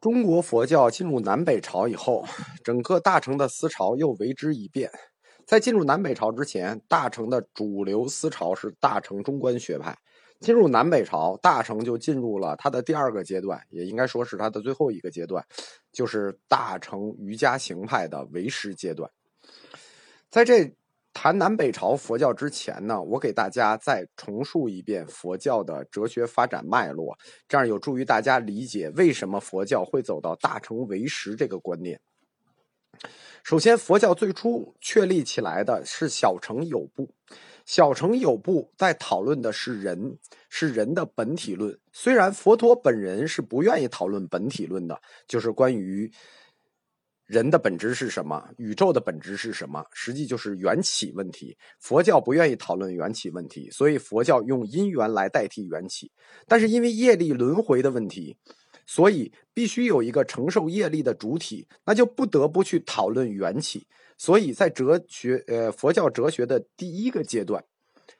中国佛教进入南北朝以后，整个大乘的思潮又为之一变。在进入南北朝之前，大乘的主流思潮是大乘中观学派。进入南北朝，大乘就进入了它的第二个阶段，也应该说是它的最后一个阶段，就是大乘瑜伽行派的唯识阶段。在这。谈南北朝佛教之前呢，我给大家再重述一遍佛教的哲学发展脉络，这样有助于大家理解为什么佛教会走到大成为实这个观念。首先，佛教最初确立起来的是小乘有部，小乘有部在讨论的是人，是人的本体论。虽然佛陀本人是不愿意讨论本体论的，就是关于。人的本质是什么？宇宙的本质是什么？实际就是缘起问题。佛教不愿意讨论缘起问题，所以佛教用因缘来代替缘起。但是因为业力轮回的问题，所以必须有一个承受业力的主体，那就不得不去讨论缘起。所以在哲学，呃，佛教哲学的第一个阶段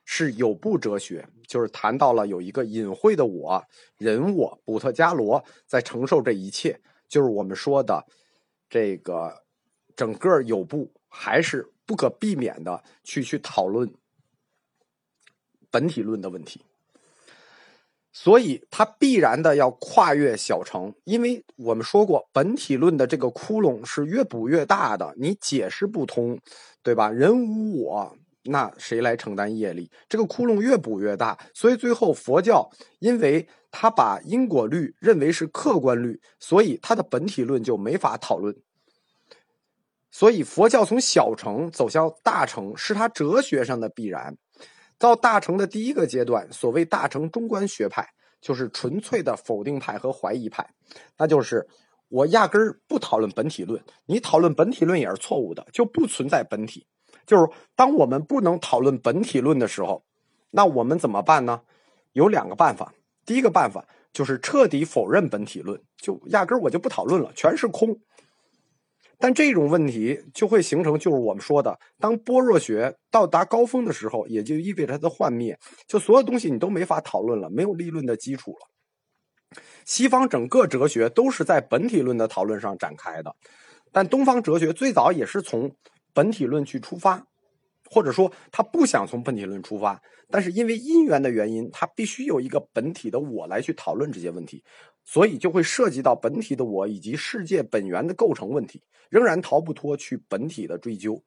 是有部哲学，就是谈到了有一个隐晦的我，人我，补特伽罗在承受这一切，就是我们说的。这个整个有部还是不可避免的去去讨论本体论的问题，所以它必然的要跨越小城，因为我们说过本体论的这个窟窿是越补越大的，你解释不通，对吧？人无我，那谁来承担业力？这个窟窿越补越大，所以最后佛教因为。他把因果律认为是客观律，所以他的本体论就没法讨论。所以佛教从小乘走向大乘，是他哲学上的必然。到大乘的第一个阶段，所谓大乘中观学派，就是纯粹的否定派和怀疑派，那就是我压根儿不讨论本体论，你讨论本体论也是错误的，就不存在本体。就是当我们不能讨论本体论的时候，那我们怎么办呢？有两个办法。第一个办法就是彻底否认本体论，就压根儿我就不讨论了，全是空。但这种问题就会形成，就是我们说的，当般若学到达高峰的时候，也就意味着它的幻灭，就所有东西你都没法讨论了，没有立论的基础了。西方整个哲学都是在本体论的讨论上展开的，但东方哲学最早也是从本体论去出发。或者说他不想从本体论出发，但是因为因缘的原因，他必须有一个本体的我来去讨论这些问题，所以就会涉及到本体的我以及世界本源的构成问题，仍然逃不脱去本体的追究。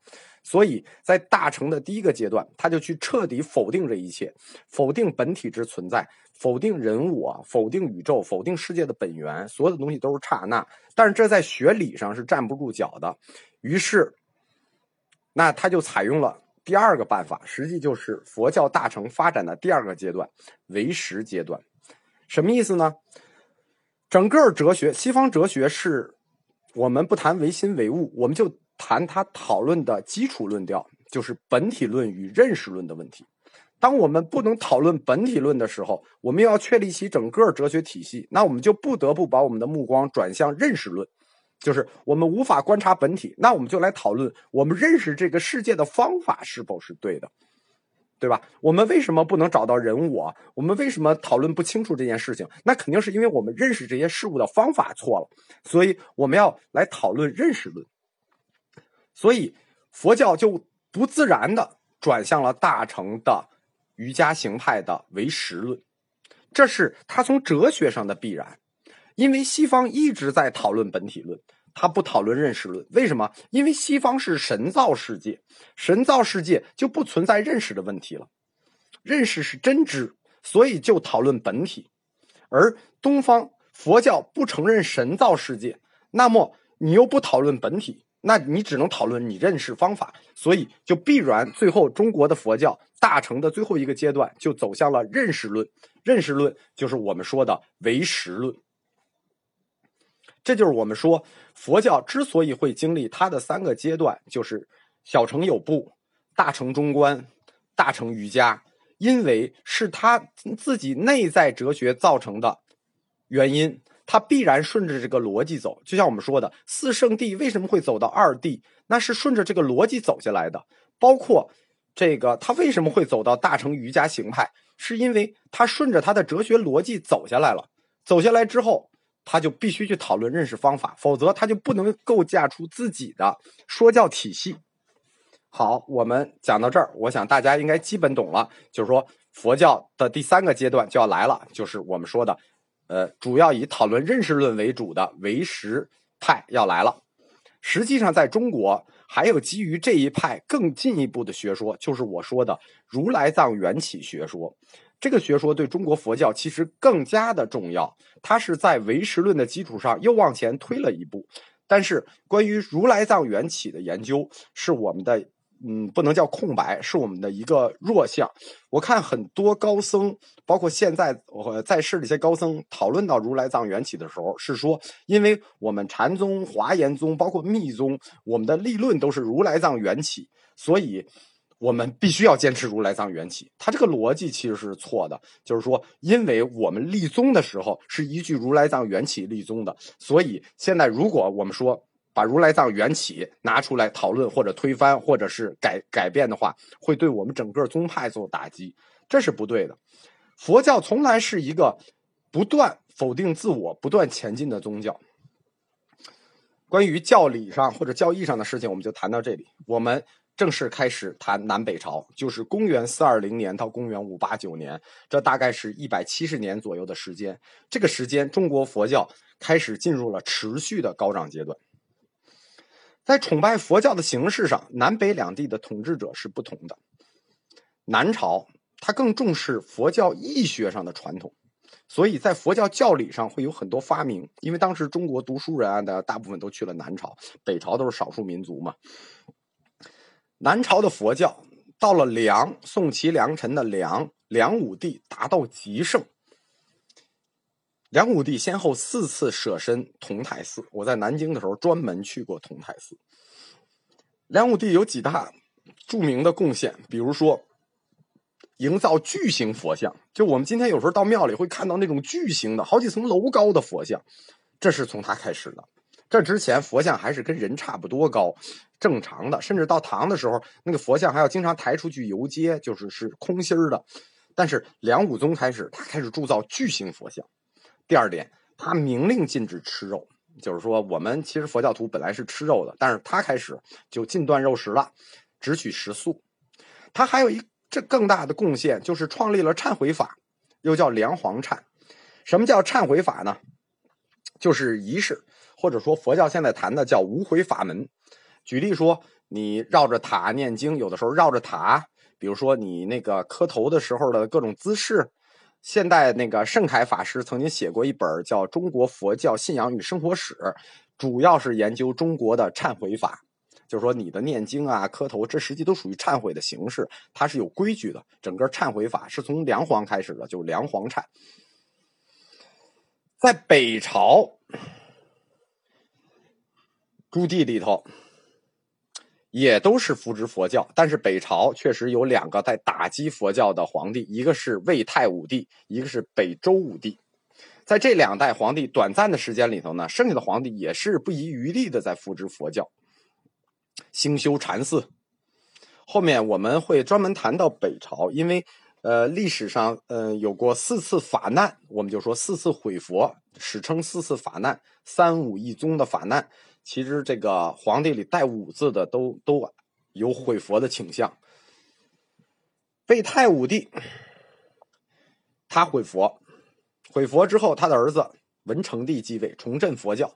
所以在大成的第一个阶段，他就去彻底否定这一切，否定本体之存在，否定人我，否定宇宙，否定世界的本源，所有的东西都是刹那。但是这在学理上是站不住脚的，于是，那他就采用了。第二个办法，实际就是佛教大乘发展的第二个阶段——唯识阶段。什么意思呢？整个哲学，西方哲学是，我们不谈唯心唯物，我们就谈他讨论的基础论调，就是本体论与认识论的问题。当我们不能讨论本体论的时候，我们要确立起整个哲学体系，那我们就不得不把我们的目光转向认识论。就是我们无法观察本体，那我们就来讨论我们认识这个世界的方法是否是对的，对吧？我们为什么不能找到人我？我们为什么讨论不清楚这件事情？那肯定是因为我们认识这些事物的方法错了。所以我们要来讨论认识论。所以佛教就不自然的转向了大乘的瑜伽行派的唯识论，这是他从哲学上的必然。因为西方一直在讨论本体论，他不讨论认识论。为什么？因为西方是神造世界，神造世界就不存在认识的问题了，认识是真知，所以就讨论本体。而东方佛教不承认神造世界，那么你又不讨论本体，那你只能讨论你认识方法，所以就必然最后中国的佛教大成的最后一个阶段就走向了认识论。认识论就是我们说的唯识论。这就是我们说佛教之所以会经历它的三个阶段，就是小乘有部、大乘中观、大乘瑜伽，因为是他自己内在哲学造成的原因，他必然顺着这个逻辑走。就像我们说的，四圣地为什么会走到二地，那是顺着这个逻辑走下来的。包括这个他为什么会走到大乘瑜伽行派，是因为他顺着他的哲学逻辑走下来了。走下来之后。他就必须去讨论认识方法，否则他就不能构架出自己的说教体系。好，我们讲到这儿，我想大家应该基本懂了，就是说佛教的第三个阶段就要来了，就是我们说的，呃，主要以讨论认识论为主的唯识派要来了。实际上，在中国还有基于这一派更进一步的学说，就是我说的如来藏缘起学说。这个学说对中国佛教其实更加的重要，它是在唯识论的基础上又往前推了一步。但是，关于如来藏缘起的研究，是我们的。嗯，不能叫空白，是我们的一个弱项。我看很多高僧，包括现在我在世的一些高僧，讨论到如来藏缘起的时候，是说，因为我们禅宗、华严宗，包括密宗，我们的立论都是如来藏缘起，所以我们必须要坚持如来藏缘起。他这个逻辑其实是错的，就是说，因为我们立宗的时候是依据如来藏缘起立宗的，所以现在如果我们说。把如来藏缘起拿出来讨论，或者推翻，或者是改改变的话，会对我们整个宗派做打击，这是不对的。佛教从来是一个不断否定自我、不断前进的宗教。关于教理上或者教义上的事情，我们就谈到这里。我们正式开始谈南北朝，就是公元四二零年到公元五八九年，这大概是一百七十年左右的时间。这个时间，中国佛教开始进入了持续的高涨阶段。在崇拜佛教的形式上，南北两地的统治者是不同的。南朝他更重视佛教义学上的传统，所以在佛教教理上会有很多发明。因为当时中国读书人啊的大部分都去了南朝，北朝都是少数民族嘛。南朝的佛教到了梁，宋齐梁陈的梁，梁武帝达到极盛。梁武帝先后四次舍身同泰寺，我在南京的时候专门去过同泰寺。梁武帝有几大著名的贡献，比如说营造巨型佛像，就我们今天有时候到庙里会看到那种巨型的、好几层楼高的佛像，这是从他开始的。这之前佛像还是跟人差不多高，正常的，甚至到唐的时候，那个佛像还要经常抬出去游街，就是是空心儿的。但是梁武宗开始，他开始铸造巨型佛像。第二点，他明令禁止吃肉，就是说，我们其实佛教徒本来是吃肉的，但是他开始就禁断肉食了，只取食素。他还有一这更大的贡献，就是创立了忏悔法，又叫梁皇忏。什么叫忏悔法呢？就是仪式，或者说佛教现在谈的叫无悔法门。举例说，你绕着塔念经，有的时候绕着塔，比如说你那个磕头的时候的各种姿势。现代那个盛凯法师曾经写过一本叫《中国佛教信仰与生活史》，主要是研究中国的忏悔法，就是说你的念经啊、磕头，这实际都属于忏悔的形式，它是有规矩的。整个忏悔法是从梁皇开始的，就是梁皇忏。在北朝朱棣里头。也都是扶植佛教，但是北朝确实有两个在打击佛教的皇帝，一个是魏太武帝，一个是北周武帝。在这两代皇帝短暂的时间里头呢，剩下的皇帝也是不遗余力的在扶植佛教，兴修禅寺。后面我们会专门谈到北朝，因为呃历史上呃有过四次法难，我们就说四次毁佛，史称四次法难，三武一宗的法难。其实这个皇帝里带“武”字的都都有毁佛的倾向。魏太武帝他毁佛，毁佛之后，他的儿子文成帝继位，重振佛教。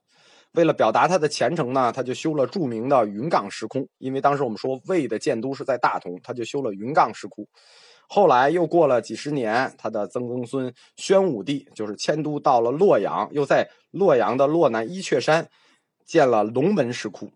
为了表达他的虔诚呢，他就修了著名的云冈石窟。因为当时我们说魏的建都是在大同，他就修了云冈石窟。后来又过了几十年，他的曾公孙宣武帝就是迁都到了洛阳，又在洛阳的洛南伊阙山。建了龙门石窟。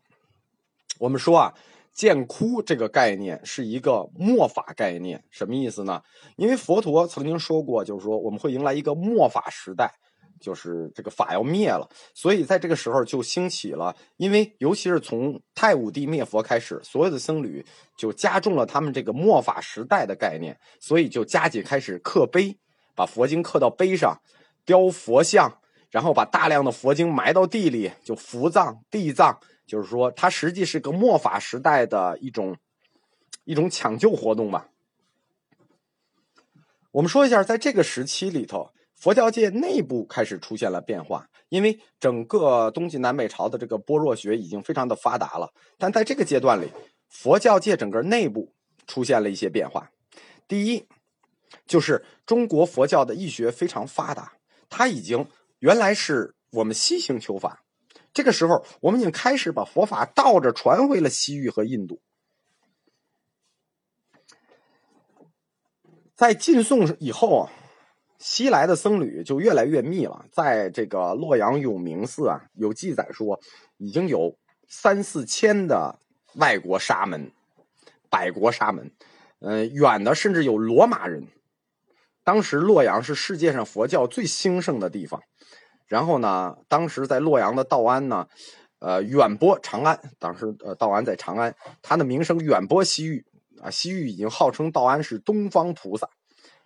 我们说啊，建窟这个概念是一个末法概念，什么意思呢？因为佛陀曾经说过，就是说我们会迎来一个末法时代，就是这个法要灭了，所以在这个时候就兴起了。因为尤其是从太武帝灭佛开始，所有的僧侣就加重了他们这个末法时代的概念，所以就加紧开始刻碑，把佛经刻到碑上，雕佛像。然后把大量的佛经埋到地里，就伏葬、地葬，就是说，它实际是个末法时代的一种一种抢救活动吧。我们说一下，在这个时期里头，佛教界内部开始出现了变化，因为整个东晋南北朝的这个般若学已经非常的发达了，但在这个阶段里，佛教界整个内部出现了一些变化。第一，就是中国佛教的义学非常发达，它已经原来是我们西行求法，这个时候我们已经开始把佛法倒着传回了西域和印度。在晋宋以后啊，西来的僧侣就越来越密了。在这个洛阳永明寺啊，有记载说，已经有三四千的外国沙门、百国沙门，嗯，远的甚至有罗马人。当时洛阳是世界上佛教最兴盛的地方。然后呢，当时在洛阳的道安呢，呃，远播长安。当时呃，道安在长安，他的名声远播西域。啊，西域已经号称道安是东方菩萨，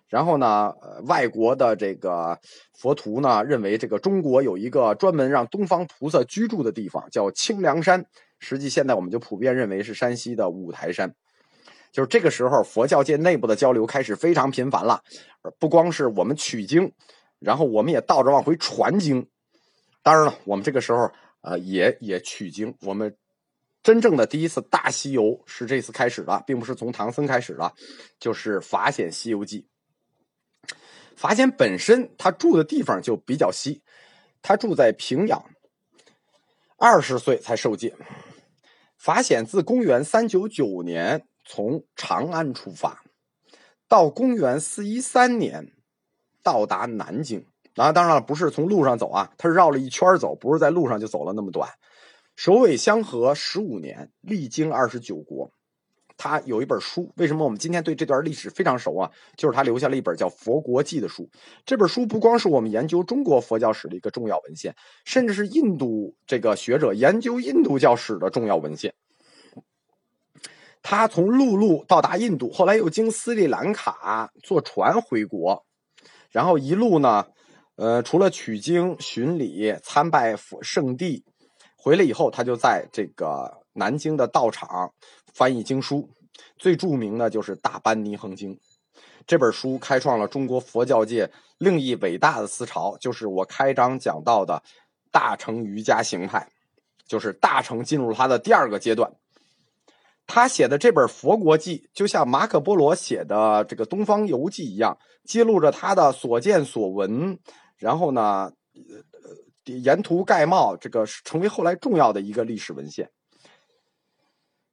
然后呢，呃，外国的这个佛徒呢认为这个中国有一个专门让东方菩萨居住的地方，叫清凉山。实际现在我们就普遍认为是山西的五台山。就是这个时候，佛教界内部的交流开始非常频繁了，不光是我们取经，然后我们也倒着往回传经。当然了，我们这个时候呃也也取经，我们。真正的第一次大西游是这次开始的，并不是从唐僧开始的，就是法显《西游记》。法显本身他住的地方就比较西，他住在平阳，二十岁才受戒。法显自公元三九九年从长安出发，到公元四一三年到达南京。啊，当然了，不是从路上走啊，他是绕了一圈走，不是在路上就走了那么短。首尾相合十五年，历经二十九国。他有一本书，为什么我们今天对这段历史非常熟啊？就是他留下了一本叫《佛国记》的书。这本书不光是我们研究中国佛教史的一个重要文献，甚至是印度这个学者研究印度教史的重要文献。他从陆路到达印度，后来又经斯里兰卡坐船回国，然后一路呢，呃，除了取经、巡礼、参拜佛圣地。回来以后，他就在这个南京的道场翻译经书，最著名的就是《大般尼恒经》这本书，开创了中国佛教界另一伟大的思潮，就是我开章讲到的大乘瑜伽行派，就是大乘进入他的第二个阶段。他写的这本《佛国记》，就像马可波罗写的这个《东方游记》一样，记录着他的所见所闻，然后呢。呃沿途盖帽，这个成为后来重要的一个历史文献。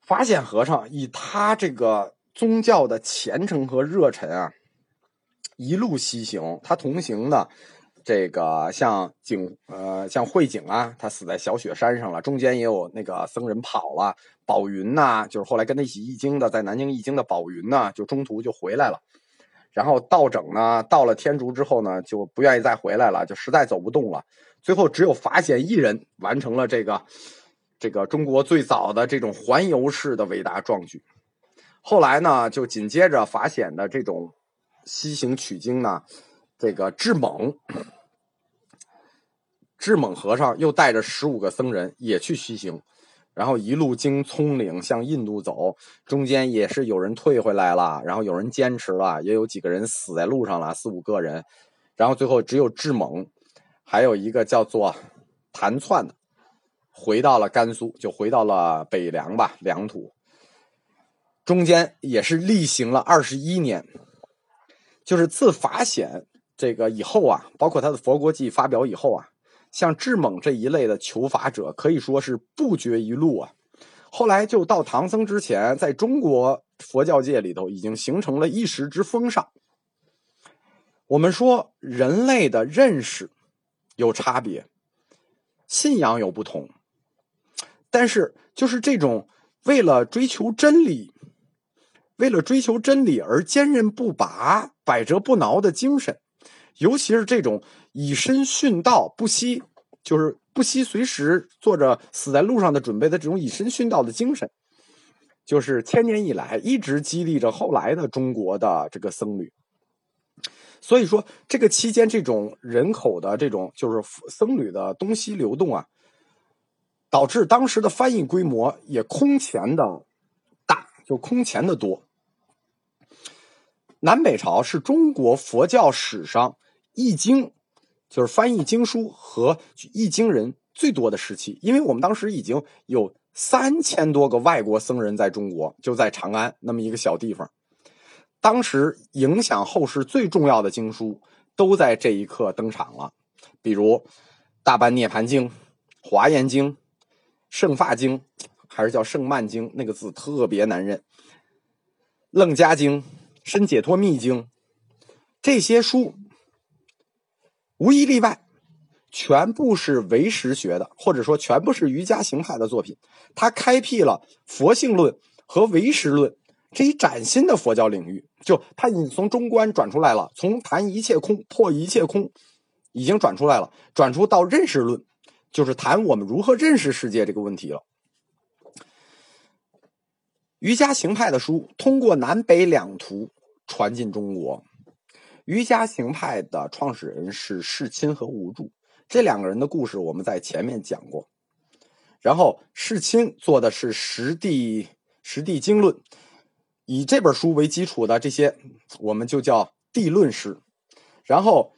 法显和尚以他这个宗教的虔诚和热忱啊，一路西行。他同行的这个像景呃像慧景啊，他死在小雪山上了。中间也有那个僧人跑了。宝云呐，就是后来跟他一起译经的，在南京译经的宝云呢，就中途就回来了。然后道整呢，到了天竺之后呢，就不愿意再回来了，就实在走不动了。最后只有法显一人完成了这个这个中国最早的这种环游式的伟大壮举。后来呢，就紧接着法显的这种西行取经呢，这个智猛智猛和尚又带着十五个僧人也去西行，然后一路经葱岭向印度走，中间也是有人退回来了，然后有人坚持了，也有几个人死在路上了，四五个人，然后最后只有智猛。还有一个叫做谭窜的，回到了甘肃，就回到了北凉吧，凉土。中间也是例行了二十一年，就是自法显这个以后啊，包括他的《佛国记》发表以后啊，像智猛这一类的求法者可以说是不绝于路啊。后来就到唐僧之前，在中国佛教界里头已经形成了一时之风尚。我们说人类的认识。有差别，信仰有不同，但是就是这种为了追求真理，为了追求真理而坚韧不拔、百折不挠的精神，尤其是这种以身殉道、不惜就是不惜随时做着死在路上的准备的这种以身殉道的精神，就是千年以来一直激励着后来的中国的这个僧侣。所以说，这个期间这种人口的这种就是僧侣的东西流动啊，导致当时的翻译规模也空前的大，就空前的多。南北朝是中国佛教史上易经，就是翻译经书和易经人最多的时期，因为我们当时已经有三千多个外国僧人在中国，就在长安那么一个小地方。当时影响后世最重要的经书都在这一刻登场了，比如《大般涅盘经》《华严经》《圣发经》，还是叫《圣曼经》，那个字特别难认。《楞伽经》《深解脱密经》，这些书无一例外，全部是唯识学的，或者说全部是瑜伽行派的作品。他开辟了佛性论和唯识论。这一崭新的佛教领域，就他已经从中观转出来了，从谈一切空破一切空，已经转出来了，转出到认识论，就是谈我们如何认识世界这个问题了。瑜伽行派的书通过南北两途传进中国。瑜伽行派的创始人是世亲和无著，这两个人的故事我们在前面讲过。然后世亲做的是实地实地经论。以这本书为基础的这些，我们就叫地论师。然后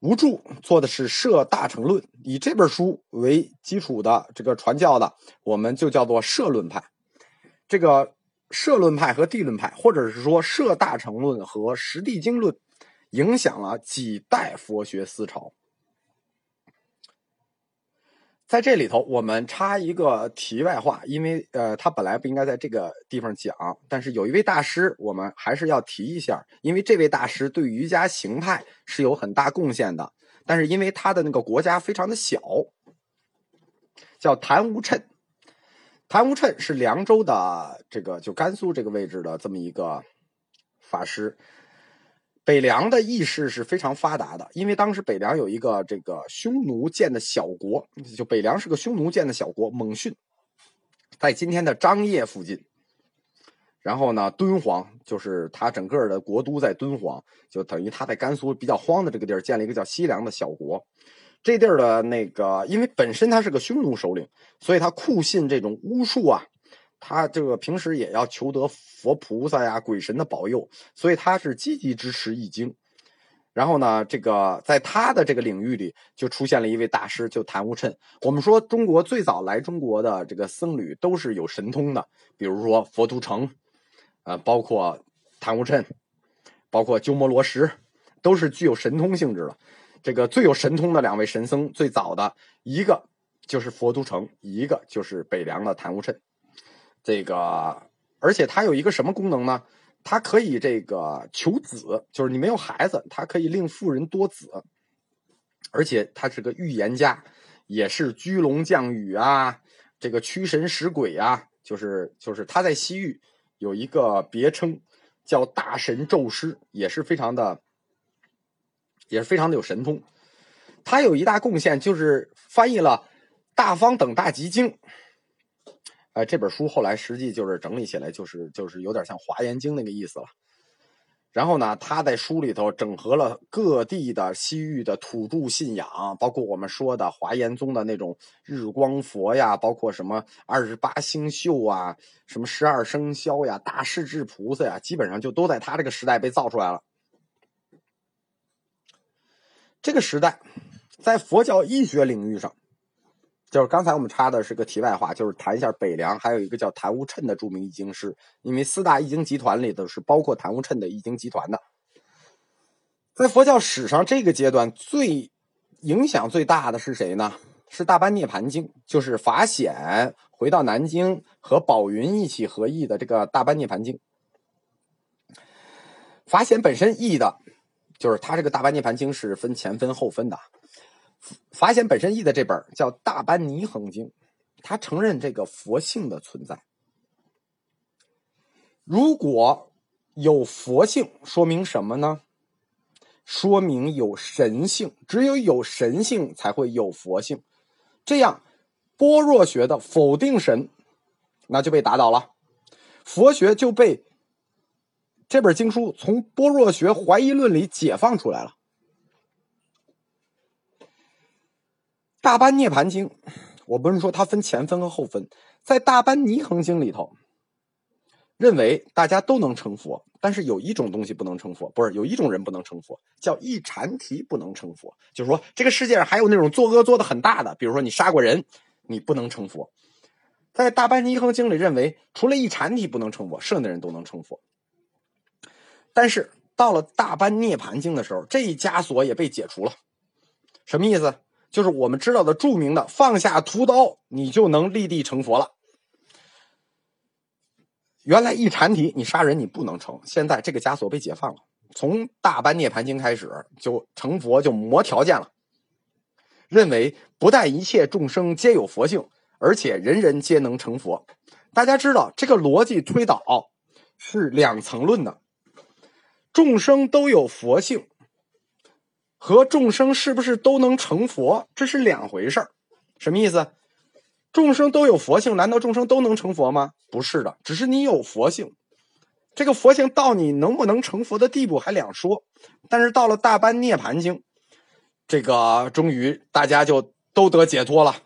无著做的是摄大乘论，以这本书为基础的这个传教的，我们就叫做摄论派。这个摄论派和地论派，或者是说摄大乘论和实地经论，影响了几代佛学思潮。在这里头，我们插一个题外话，因为呃，他本来不应该在这个地方讲，但是有一位大师，我们还是要提一下，因为这位大师对瑜伽行派是有很大贡献的，但是因为他的那个国家非常的小，叫谭无谶，谭无谶是凉州的这个就甘肃这个位置的这么一个法师。北凉的意识是非常发达的，因为当时北凉有一个这个匈奴建的小国，就北凉是个匈奴建的小国，蒙逊，在今天的张掖附近。然后呢，敦煌就是他整个的国都在敦煌，就等于他在甘肃比较荒的这个地儿建了一个叫西凉的小国。这地儿的那个，因为本身他是个匈奴首领，所以他酷信这种巫术啊。他这个平时也要求得佛菩萨呀、鬼神的保佑，所以他是积极支持易经。然后呢，这个在他的这个领域里，就出现了一位大师，就谭无谶。我们说中国最早来中国的这个僧侣都是有神通的，比如说佛图澄，呃，包括谭无谶，包括鸠摩罗什，都是具有神通性质的。这个最有神通的两位神僧，最早的一个就是佛图澄，一个就是北凉的谭无谶。这个，而且它有一个什么功能呢？它可以这个求子，就是你没有孩子，它可以令妇人多子。而且他是个预言家，也是居龙降雨啊，这个驱神使鬼啊，就是就是他在西域有一个别称叫大神咒师，也是非常的，也是非常的有神通。他有一大贡献，就是翻译了《大方等大集经》。哎，这本书后来实际就是整理起来，就是就是有点像《华严经》那个意思了。然后呢，他在书里头整合了各地的西域的土著信仰，包括我们说的华严宗的那种日光佛呀，包括什么二十八星宿啊，什么十二生肖呀，大势至菩萨呀，基本上就都在他这个时代被造出来了。这个时代，在佛教医学领域上。就是刚才我们插的是个题外话，就是谈一下北凉，还有一个叫谭无谶的著名易经师。因为四大易经集团里头是包括谭无谶的易经集团的。在佛教史上这个阶段最影响最大的是谁呢？是《大般涅盘经》，就是法显回到南京和宝云一起合译的这个《大般涅盘经》。法显本身译的，就是他这个《大般涅盘经》是分前分后分的。法显本身译的这本叫《大般尼恒经》，他承认这个佛性的存在。如果有佛性，说明什么呢？说明有神性，只有有神性才会有佛性。这样，般若学的否定神，那就被打倒了，佛学就被这本经书从般若学怀疑论里解放出来了。大般涅盘经，我不是说它分前分和后分，在大般尼恒经里头，认为大家都能成佛，但是有一种东西不能成佛，不是有一种人不能成佛，叫一禅提不能成佛。就是说，这个世界上还有那种作恶做的很大的，比如说你杀过人，你不能成佛。在《大般尼恒经》里认为，除了一禅体不能成佛，剩下的人都能成佛。但是到了《大般涅盘经》的时候，这一枷锁也被解除了。什么意思？就是我们知道的著名的“放下屠刀，你就能立地成佛了”。原来一禅体你杀人你不能成，现在这个枷锁被解放了。从《大般涅盘经》开始，就成佛就磨条件了，认为不但一切众生皆有佛性。而且人人皆能成佛，大家知道这个逻辑推导是两层论的。众生都有佛性，和众生是不是都能成佛，这是两回事儿。什么意思？众生都有佛性，难道众生都能成佛吗？不是的，只是你有佛性，这个佛性到你能不能成佛的地步还两说。但是到了大般涅盘经，这个终于大家就都得解脱了。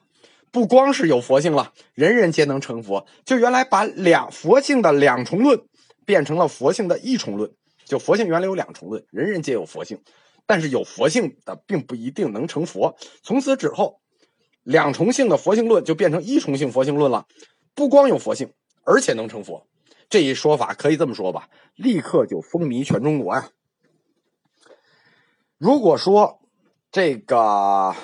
不光是有佛性了，人人皆能成佛。就原来把两佛性的两重论变成了佛性的一重论。就佛性原来有两重论，人人皆有佛性，但是有佛性的并不一定能成佛。从此之后，两重性的佛性论就变成一重性佛性论了。不光有佛性，而且能成佛。这一说法可以这么说吧，立刻就风靡全中国呀。如果说这个。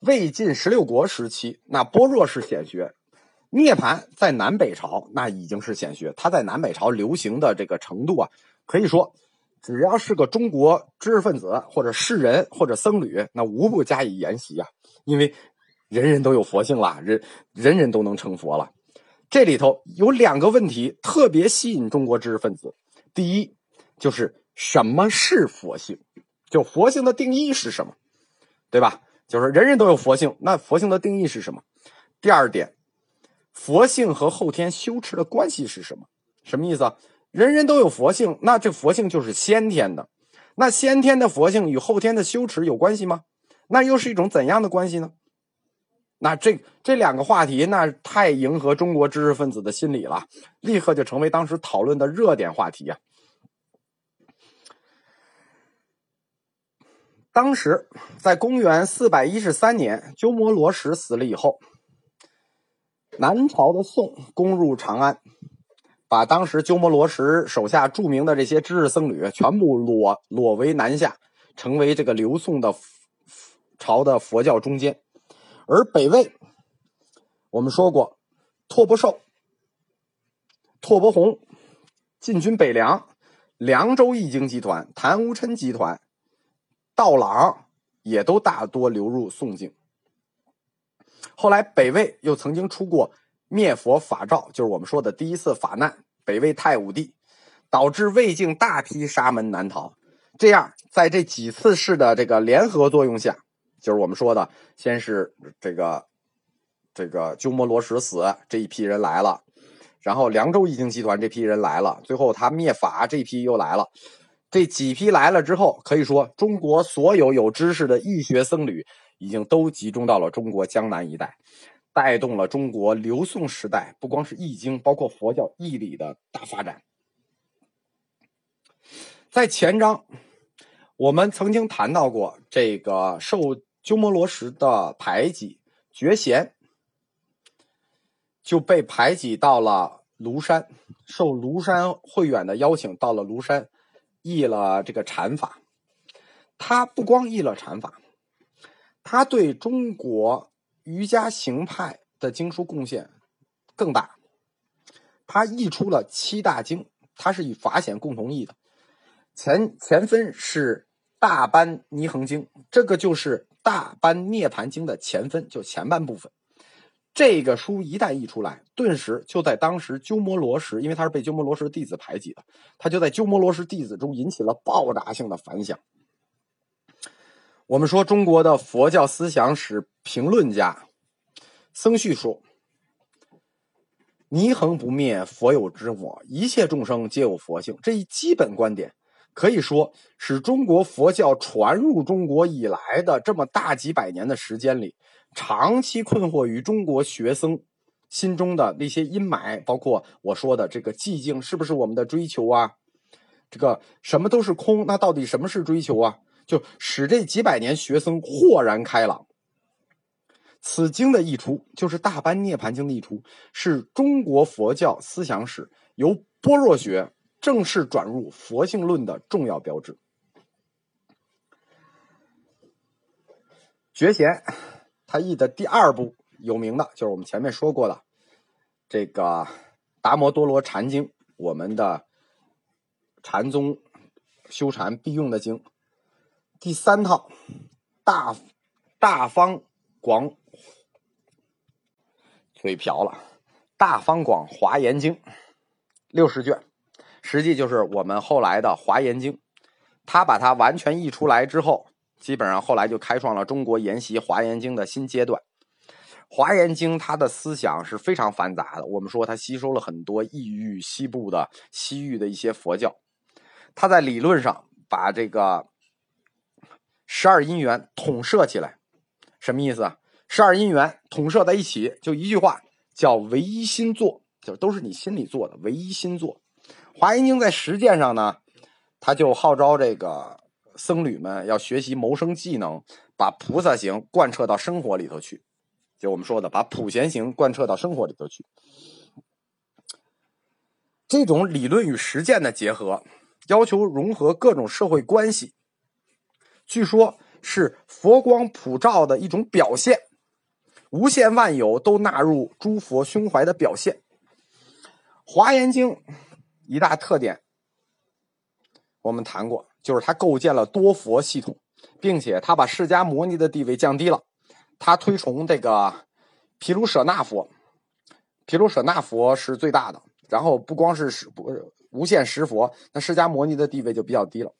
魏晋十六国时期，那般若是显学，涅盘在南北朝那已经是显学。它在南北朝流行的这个程度啊，可以说，只要是个中国知识分子或者士人或者僧侣，那无不加以研习啊。因为人人都有佛性了，人人人都能成佛了。这里头有两个问题特别吸引中国知识分子：第一，就是什么是佛性？就佛性的定义是什么？对吧？就是人人都有佛性，那佛性的定义是什么？第二点，佛性和后天修持的关系是什么？什么意思？人人都有佛性，那这佛性就是先天的，那先天的佛性与后天的修持有关系吗？那又是一种怎样的关系呢？那这这两个话题，那太迎合中国知识分子的心理了，立刻就成为当时讨论的热点话题呀。当时，在公元四百一十三年，鸠摩罗什死了以后，南朝的宋攻入长安，把当时鸠摩罗什手下著名的这些知识僧侣全部裸裸为南下，成为这个刘宋的朝的佛教中间。而北魏，我们说过，拓跋寿、拓跋宏进军北凉，凉州义经集团、谭无琛集团。道朗也都大多流入宋境。后来北魏又曾经出过灭佛法诏，就是我们说的第一次法难。北魏太武帝导致魏境大批沙门南逃。这样，在这几次式的这个联合作用下，就是我们说的，先是这个这个鸠摩罗什死这一批人来了，然后凉州义经集团这批人来了，最后他灭法这批又来了。这几批来了之后，可以说中国所有有知识的易学僧侣已经都集中到了中国江南一带，带动了中国刘宋时代不光是易经，包括佛教义理的大发展。在前章，我们曾经谈到过这个受鸠摩罗什的排挤，觉贤就被排挤到了庐山，受庐山慧远的邀请到了庐山。译了这个禅法，他不光译了禅法，他对中国瑜伽行派的经书贡献更大。他译出了七大经，他是以法显共同译的。前前分是大般尼恒经，这个就是大般涅盘经的前分，就前半部分。这个书一旦译出来，顿时就在当时鸠摩罗什，因为他是被鸠摩罗什弟子排挤的，他就在鸠摩罗什弟子中引起了爆炸性的反响。我们说中国的佛教思想史评论家僧绪说：“泥恒不灭，佛有之我，一切众生皆有佛性。”这一基本观点，可以说是中国佛教传入中国以来的这么大几百年的时间里。长期困惑于中国学僧心中的那些阴霾，包括我说的这个寂静，是不是我们的追求啊？这个什么都是空，那到底什么是追求啊？就使这几百年学僧豁然开朗。此经的译出，就是《大般涅盘经》的译出，是中国佛教思想史由般若学正式转入佛性论的重要标志。觉贤他译的第二部有名的，就是我们前面说过的这个《达摩多罗禅经》，我们的禅宗修禅必用的经。第三套大大方广。嘴瓢了，《大方广华严经》六十卷，实际就是我们后来的《华严经》。他把它完全译出来之后，基本上后来就开创了中国研习《华严经》的新阶段。《华严经》它的思想是非常繁杂的，我们说它吸收了很多异域西部的西域的一些佛教。它在理论上把这个十二因缘统摄起来，什么意思啊？十二因缘统摄在一起，就一句话叫唯一心作，就都是你心里做的唯一心作。华严经在实践上呢，他就号召这个僧侣们要学习谋生技能，把菩萨行贯彻到生活里头去。就我们说的，把普贤行贯彻到生活里头去。这种理论与实践的结合，要求融合各种社会关系，据说是佛光普照的一种表现。无限万有都纳入诸佛胸怀的表现，《华严经》一大特点，我们谈过，就是它构建了多佛系统，并且它把释迦牟尼的地位降低了，它推崇这个毗卢舍那佛，毗卢舍那佛是最大的，然后不光是十不无限十佛，那释迦牟尼的地位就比较低了。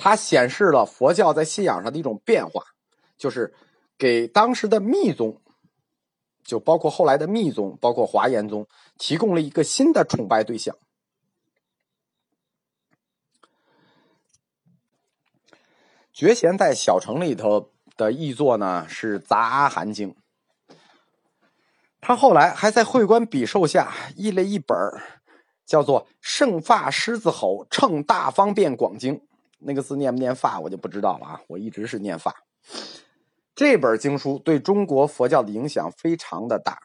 它显示了佛教在信仰上的一种变化，就是。给当时的密宗，就包括后来的密宗，包括华严宗，提供了一个新的崇拜对象。觉贤在小城里头的译作呢是《杂阿含经》，他后来还在会官笔授下译了一本叫做《圣发狮子吼称大方便广经》，那个字念不念发我就不知道了啊，我一直是念发。这本经书对中国佛教的影响非常的大，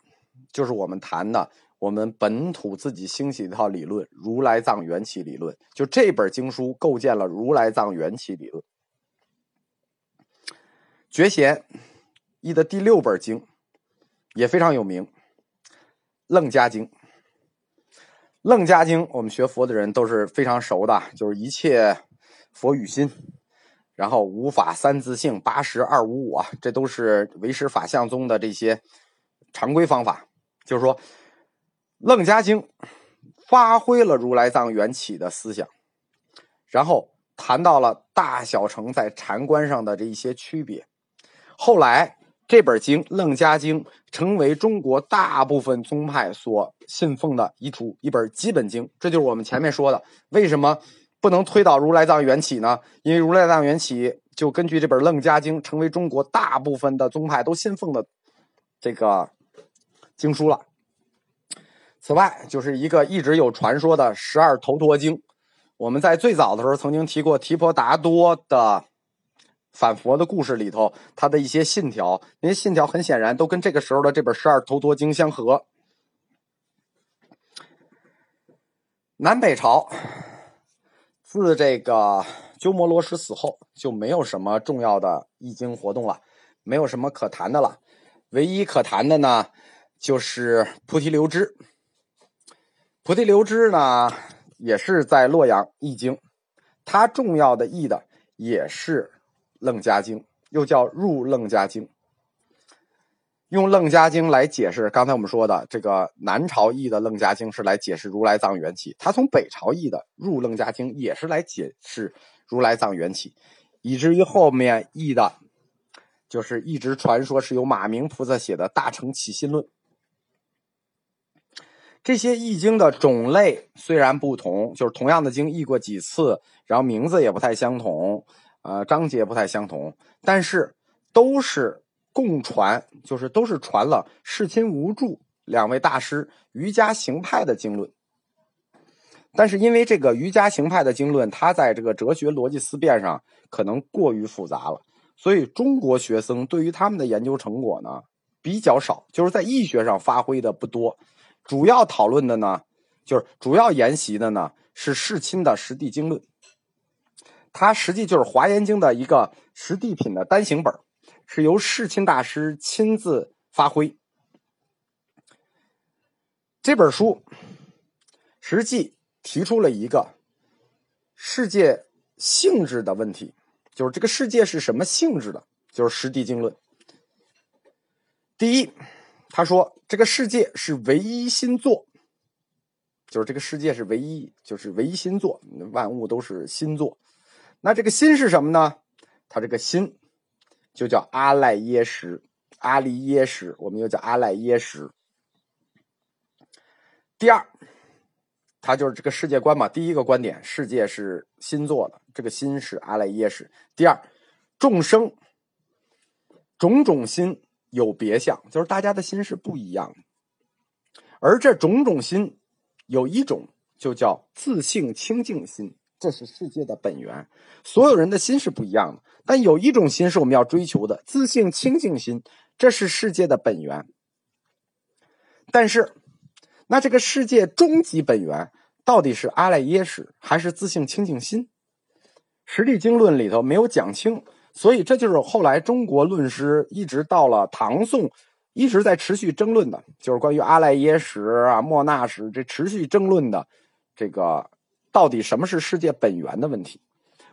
就是我们谈的我们本土自己兴起一套理论——如来藏缘起理论。就这本经书构建了如来藏缘起理论。觉贤译的第六本经也非常有名，《楞伽经》。《楞伽经》我们学佛的人都是非常熟的，就是一切佛与心。然后五法三自性八十二无我，这都是唯识法相宗的这些常规方法。就是说，《楞伽经》发挥了如来藏缘起的思想，然后谈到了大小乘在禅观上的这一些区别。后来这本经《楞伽经》成为中国大部分宗派所信奉的一处一本基本经。这就是我们前面说的为什么。不能推倒如来藏缘起呢？因为如来藏缘起就根据这本《楞伽经》，成为中国大部分的宗派都信奉的这个经书了。此外，就是一个一直有传说的十二头陀经。我们在最早的时候曾经提过提婆达多的反佛的故事里头，他的一些信条，那些信条很显然都跟这个时候的这本十二头陀经相合。南北朝。自这个鸠摩罗什死后，就没有什么重要的译经活动了，没有什么可谈的了。唯一可谈的呢，就是菩提流支。菩提流支呢，也是在洛阳译经，他重要的译的也是《楞伽经》，又叫《入楞伽经》。用《楞伽经》来解释，刚才我们说的这个南朝译的《楞伽经》是来解释如来藏缘起，他从北朝译的《入楞伽经》也是来解释如来藏缘起，以至于后面译的，就是一直传说是由马明菩萨写的《大乘起信论》。这些译经的种类虽然不同，就是同样的经译过几次，然后名字也不太相同，呃，章节不太相同，但是都是。共传，就是都是传了世亲无助两位大师瑜伽行派的经论。但是因为这个瑜伽行派的经论，它在这个哲学逻辑思辨上可能过于复杂了，所以中国学生对于他们的研究成果呢比较少，就是在易学上发挥的不多。主要讨论的呢，就是主要研习的呢是世亲的实地经论，它实际就是《华严经》的一个实地品的单行本。是由世亲大师亲自发挥。这本书实际提出了一个世界性质的问题，就是这个世界是什么性质的？就是《实地经论》。第一，他说这个世界是唯一心作，就是这个世界是唯一，就是唯一心作，万物都是心作。那这个心是什么呢？他这个心。就叫阿赖耶识，阿离耶识，我们又叫阿赖耶识。第二，它就是这个世界观嘛。第一个观点，世界是心做的，这个心是阿赖耶识。第二，众生种种心有别相，就是大家的心是不一样的。而这种种心有一种，就叫自性清净心。这是世界的本源，所有人的心是不一样的，但有一种心是我们要追求的，自性清净心，这是世界的本源。但是，那这个世界终极本源到底是阿赖耶识还是自性清净心？实地经论里头没有讲清，所以这就是后来中国论师一直到了唐宋一直在持续争论的，就是关于阿赖耶识啊、莫那识这持续争论的这个。到底什么是世界本源的问题？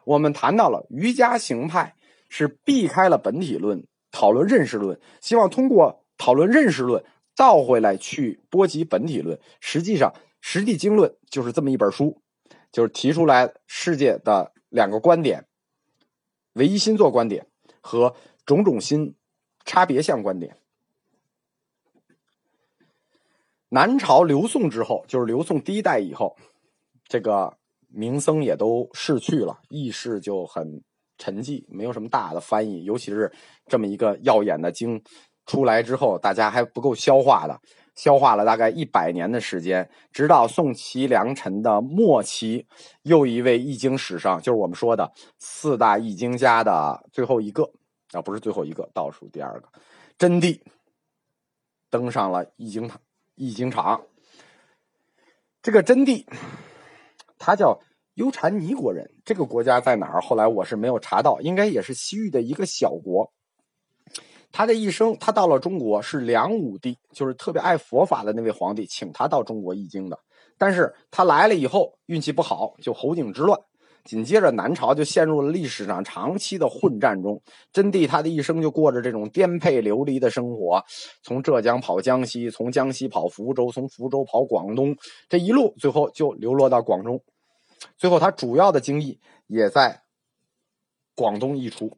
我们谈到了瑜伽行派是避开了本体论，讨论认识论，希望通过讨论认识论倒回来去波及本体论。实际上，《实际经论》就是这么一本书，就是提出来世界的两个观点：唯一心作观点和种种心差别相观点。南朝刘宋之后，就是刘宋第一代以后。这个名僧也都逝去了，意识就很沉寂，没有什么大的翻译。尤其是这么一个耀眼的经出来之后，大家还不够消化的，消化了大概一百年的时间，直到宋齐梁陈的末期，又一位易经史上，就是我们说的四大易经家的最后一个啊，不是最后一个，倒数第二个，真谛登上了易经堂易经场。这个真谛。他叫优禅尼国人，这个国家在哪儿？后来我是没有查到，应该也是西域的一个小国。他的一生，他到了中国是梁武帝，就是特别爱佛法的那位皇帝，请他到中国译经的。但是他来了以后，运气不好，就侯景之乱。紧接着南朝就陷入了历史上长期的混战中。真谛他的一生就过着这种颠沛流离的生活，从浙江跑江西，从江西跑福州，从福州跑广东，这一路最后就流落到广州。最后，他主要的精力也在广东一出。